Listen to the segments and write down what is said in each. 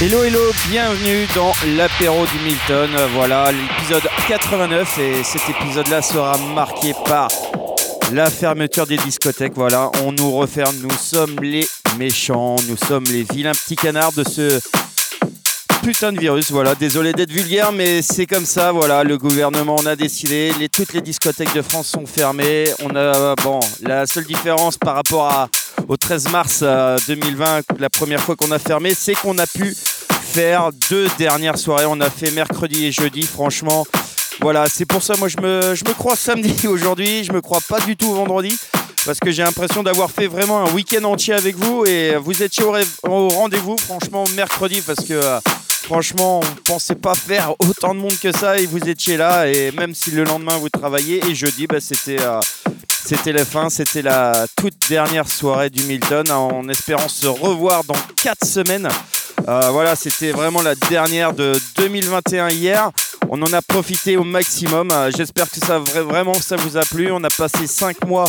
Hello hello, bienvenue dans l'apéro du Milton. Voilà l'épisode 89 et cet épisode-là sera marqué par la fermeture des discothèques. Voilà, on nous referme, nous sommes les méchants, nous sommes les vilains petits canards de ce putain de virus. Voilà, désolé d'être vulgaire, mais c'est comme ça. Voilà, le gouvernement en a décidé. Toutes les discothèques de France sont fermées. On a bon, la seule différence par rapport à au 13 mars 2020, euh, la première fois qu'on a fermé, c'est qu'on a pu faire deux dernières soirées. On a fait mercredi et jeudi. Franchement, voilà, c'est pour ça, moi, je me, je me crois samedi aujourd'hui. Je me crois pas du tout vendredi. Parce que j'ai l'impression d'avoir fait vraiment un week-end entier avec vous et vous étiez au, rendez-vous, franchement, mercredi, parce que euh, franchement, on pensait pas faire autant de monde que ça et vous étiez là. Et même si le lendemain vous travaillez, et jeudi, bah, c'était euh, c'était la fin, c'était la toute dernière soirée du Milton en espérant se revoir dans 4 semaines. Euh, voilà, c'était vraiment la dernière de 2021 hier. On en a profité au maximum. Euh, j'espère que ça vraiment ça vous a plu. On a passé 5 mois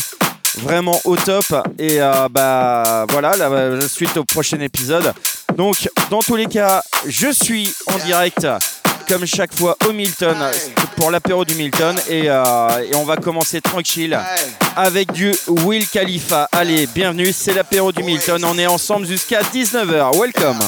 vraiment au top. Et euh, bah voilà, la, suite au prochain épisode. Donc, dans tous les cas, je suis en direct comme chaque fois au Milton pour l'apéro du Milton et, on va commencer tranquille avec du Will Khalifa. Allez, bienvenue, c'est l'apéro du Milton. On est ensemble jusqu'à 19h. Welcome.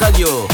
Radio.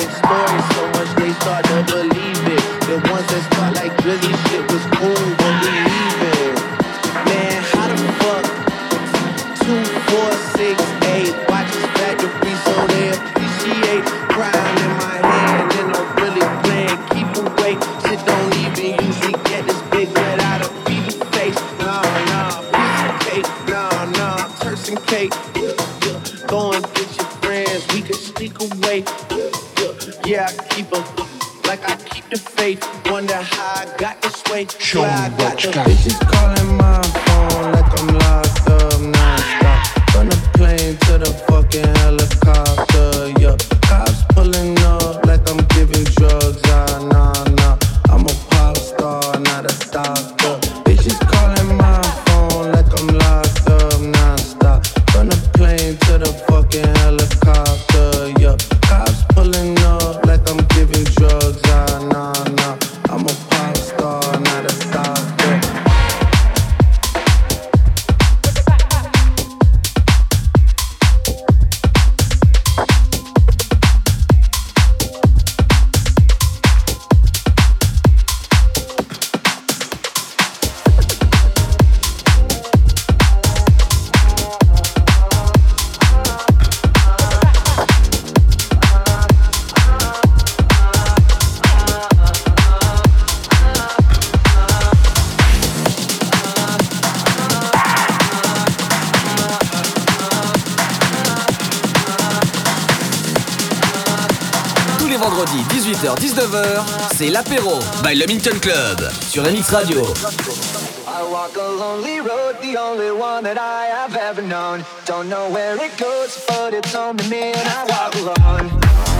C'est by Le Minton Club sur MX Radio. I walk a lonely road, the only one that I have ever known. Don't know where it goes, but it's only me and I walk alone.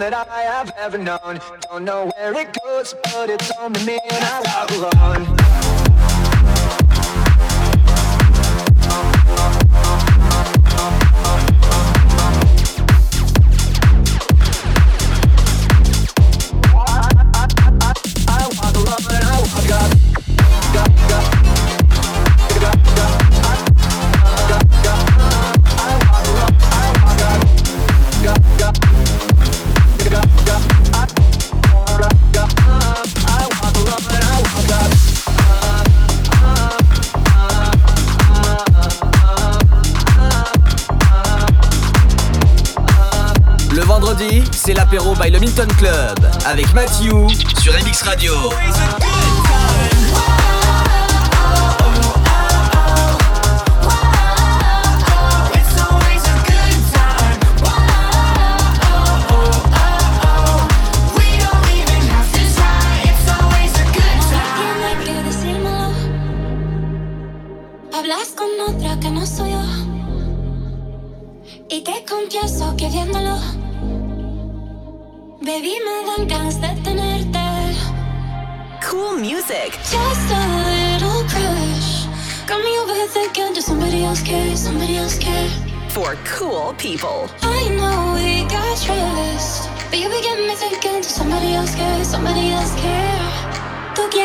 that I have ever known. Don't know where it goes, but it's on me and I walk alone. Club avec Matthew sur MX Radio.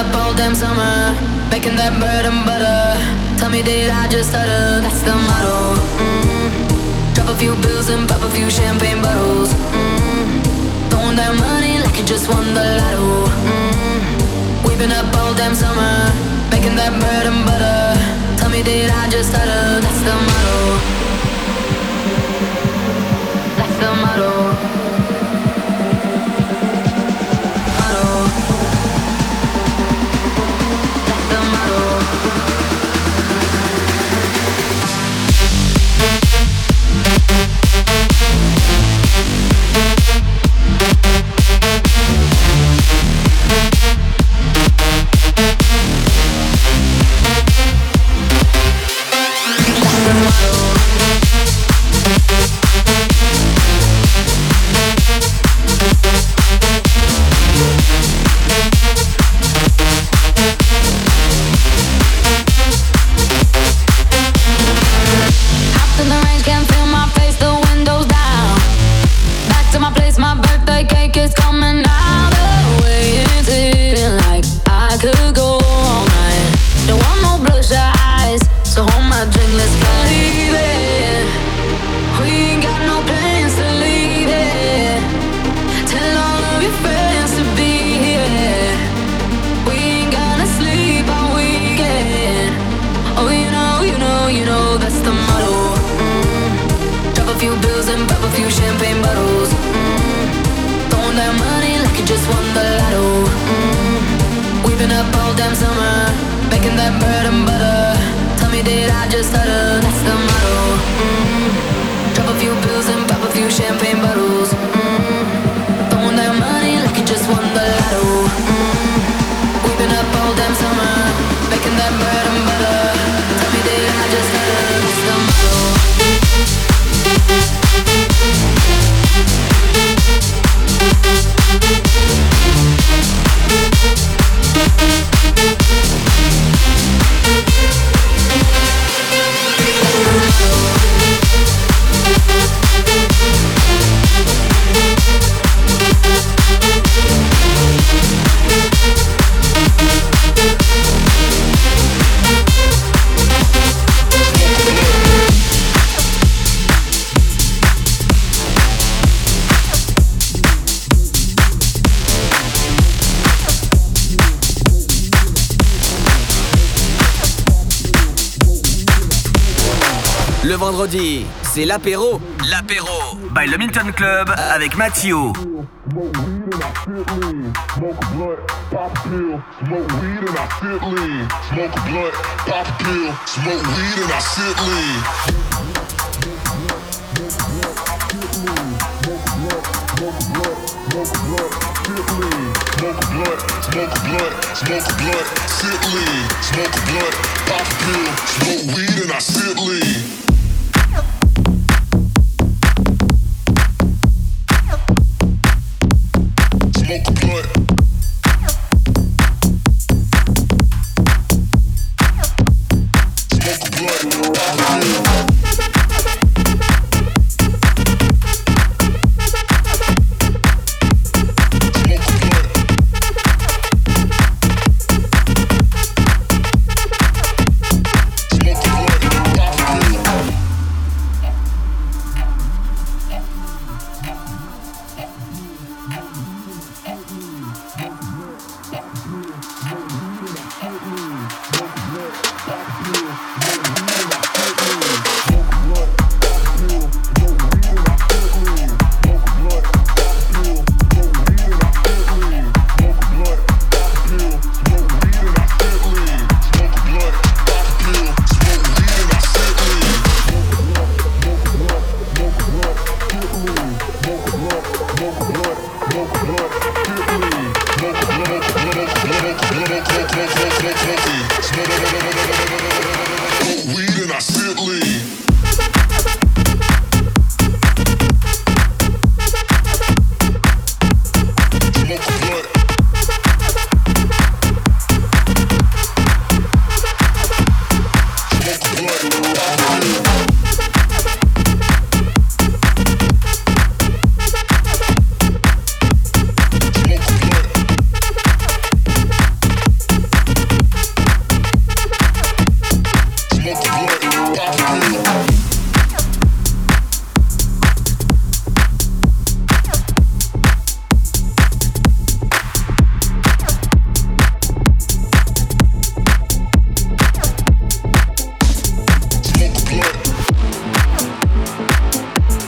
up all damn summer, making that bread and butter. Tell me, did I just stutter? That's the motto. Mm-hmm. Drop a few bills and pop a few champagne bottles. Mm-hmm. Throwing that money like you just won the lotto. Mm-hmm. We've been up all damn summer, making that bread and butter. Tell me, did I just stutter? That's the motto. L'apéro. L'apéro by le Milton Club avec Mathieu. Smoke pop pill. Smoke weed and I sit lean. Smoke a blunt. Smoke a blunt, smoke a blunt, sit. Smoke a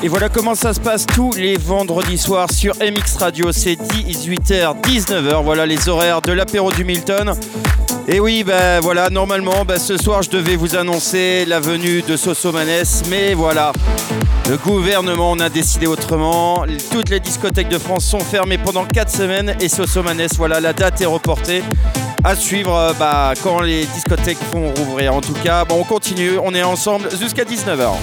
Et voilà comment ça se passe tous les vendredis soirs sur MX Radio. C'est 18h, 19h. Voilà les horaires de l'apéro du Milton. Et oui, ben voilà, normalement, ben, ce soir, je devais vous annoncer la venue de Sosomanes, mais voilà, le gouvernement en a décidé autrement. Toutes les discothèques de France sont fermées pendant 4 semaines et Sosomanes, voilà, la date est reportée. À suivre euh, bah, quand les discothèques vont rouvrir. En tout cas, bon, on continue, on est ensemble jusqu'à 19h.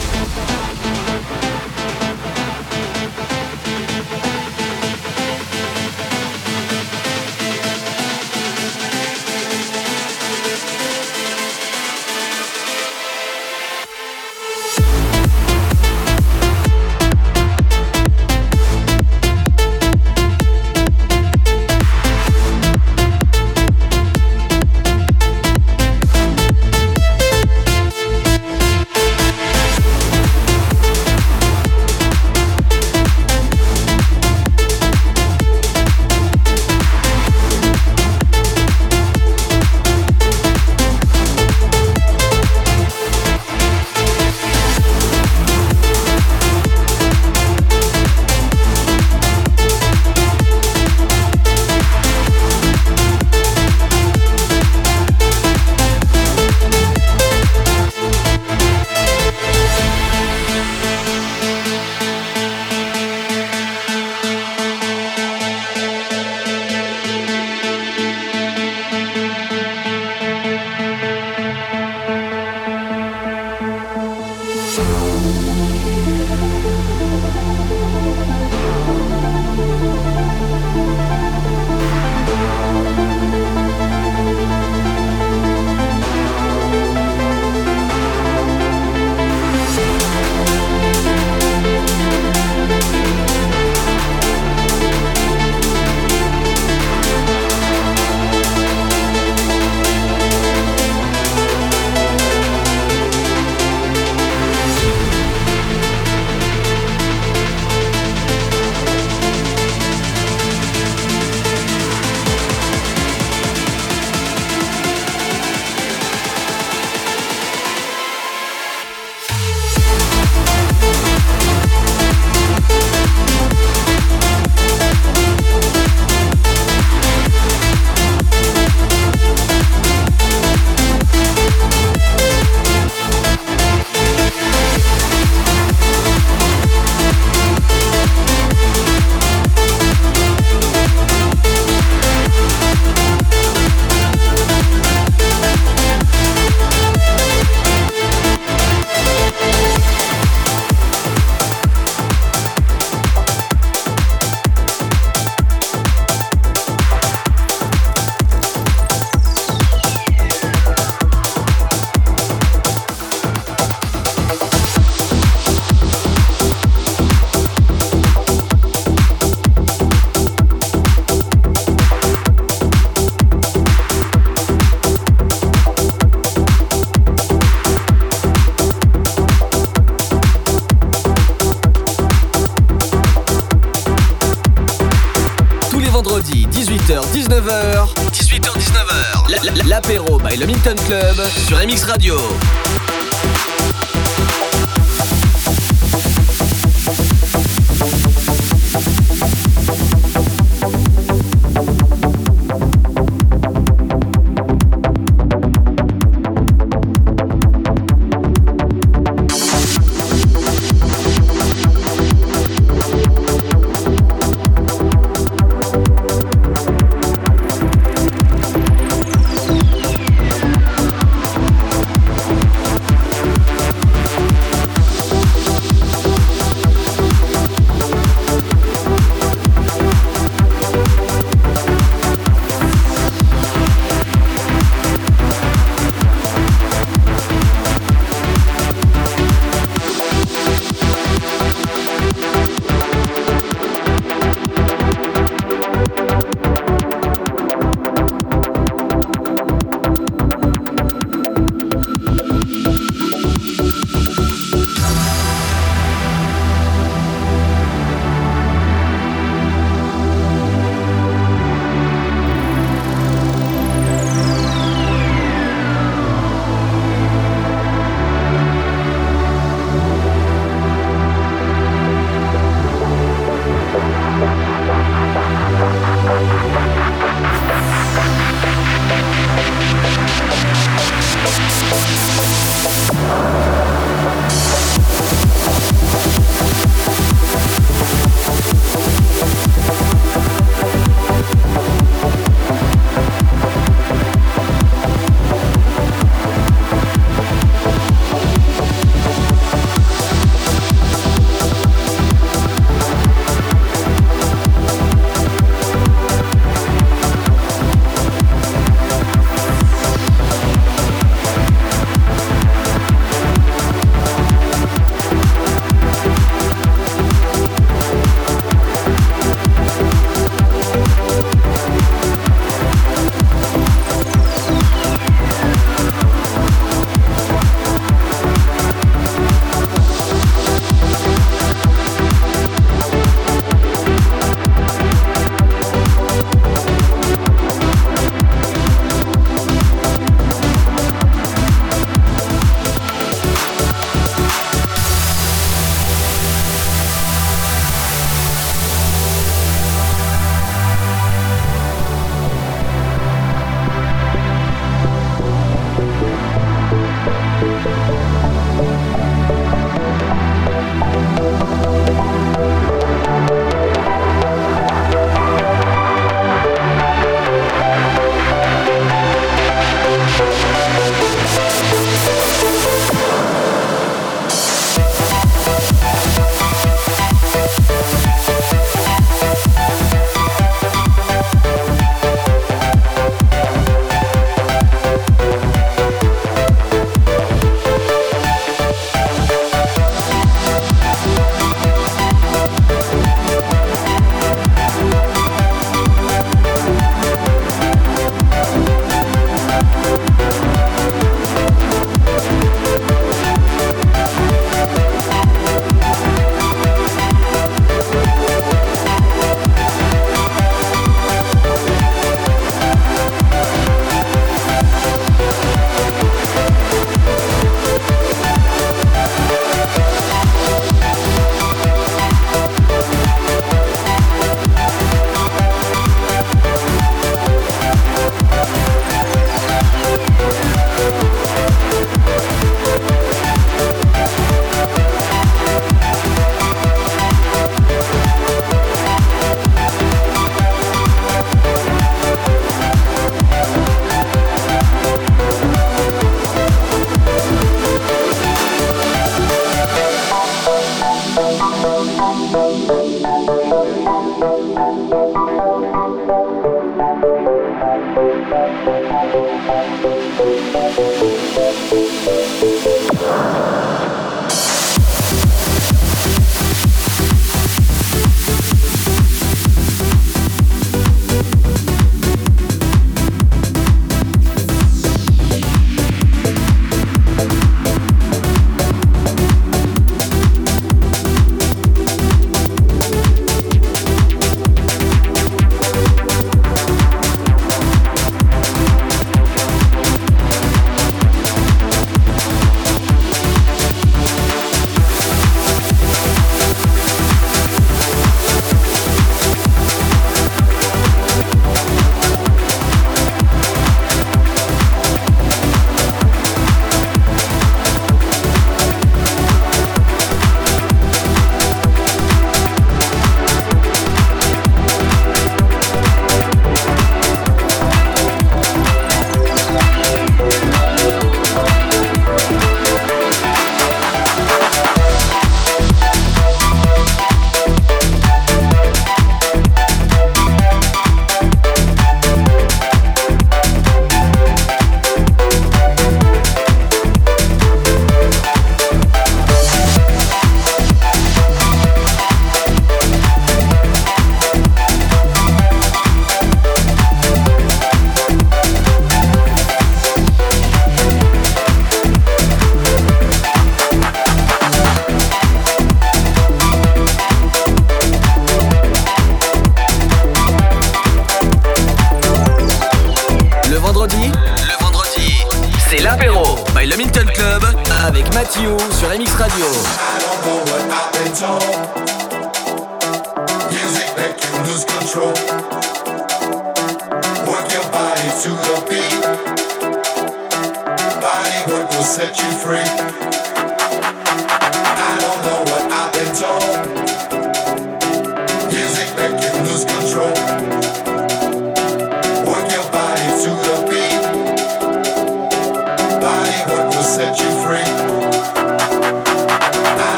Mix Radio.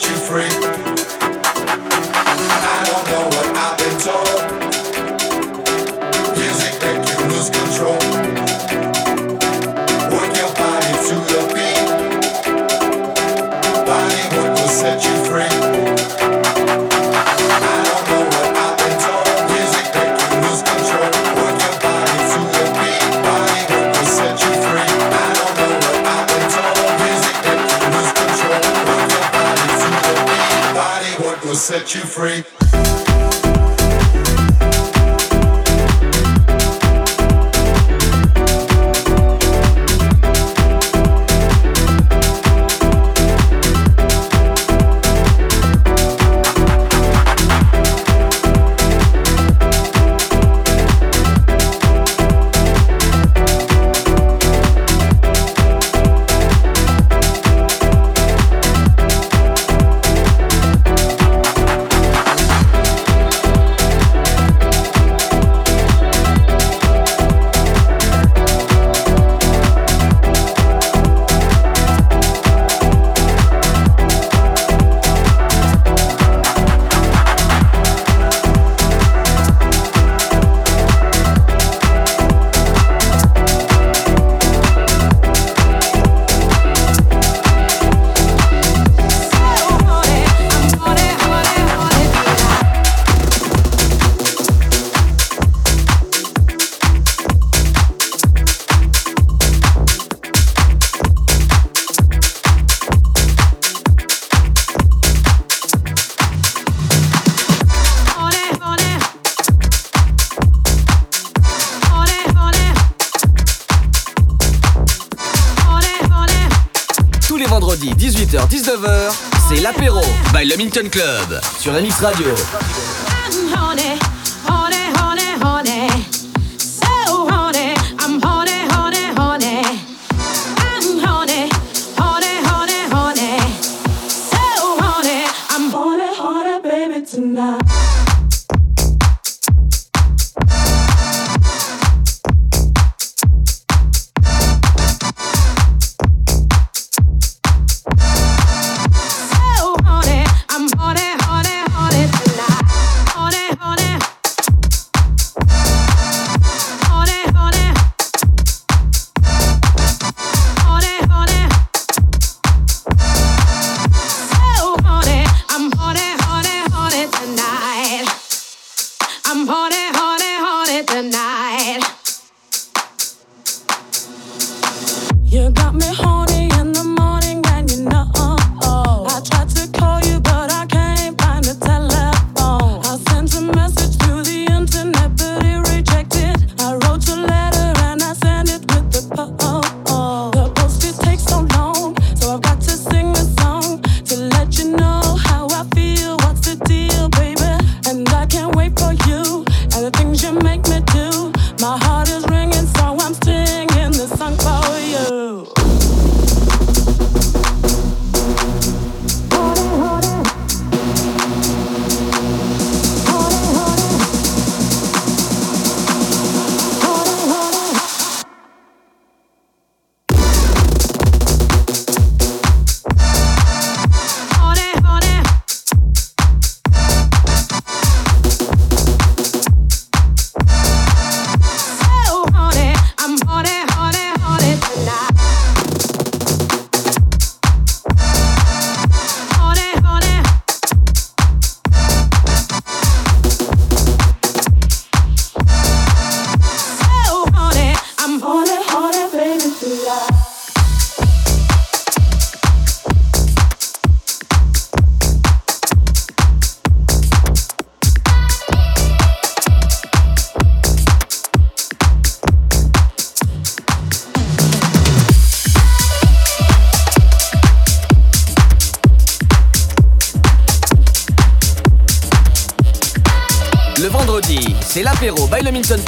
set you free. L'apéro by le Minton Club sur la Radio.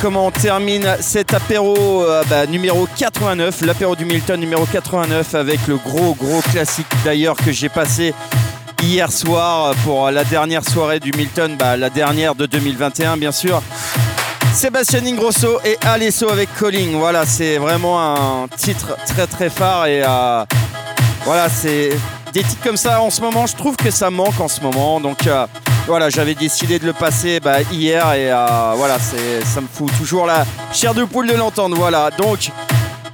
Comment on termine cet apéro euh, bah, numéro 89, l'apéro du Milton numéro 89 avec le gros gros classique d'ailleurs que j'ai passé hier soir pour la dernière soirée du Milton, bah, la dernière de 2021 bien sûr. Sébastien Ingrosso et Alesso avec Calling. Voilà, c'est vraiment un titre très très phare et euh, voilà, c'est des titres comme ça en ce moment, je trouve que ça manque en ce moment. Donc euh, voilà, j'avais décidé de le passer bah, hier et euh, voilà, ça me fout toujours la chair de poule de l'entendre. Voilà, donc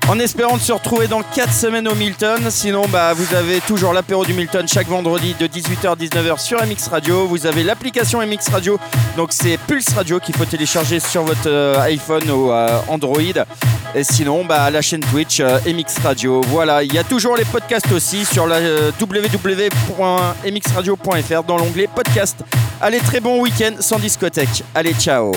en espérant de se retrouver dans 4 semaines au Milton. Sinon, bah, vous avez toujours l'apéro du Milton chaque vendredi de 18h à 19h sur MX Radio. Vous avez l'application MX Radio, donc c'est Pulse Radio qu'il faut télécharger sur votre euh, iPhone ou euh, Android. Et sinon, bah, la chaîne Twitch euh, MX Radio. Voilà, il y a toujours les podcasts aussi sur la www.mxradio.fr dans l'onglet podcast. Allez, très bon week-end sans discothèque. Allez, ciao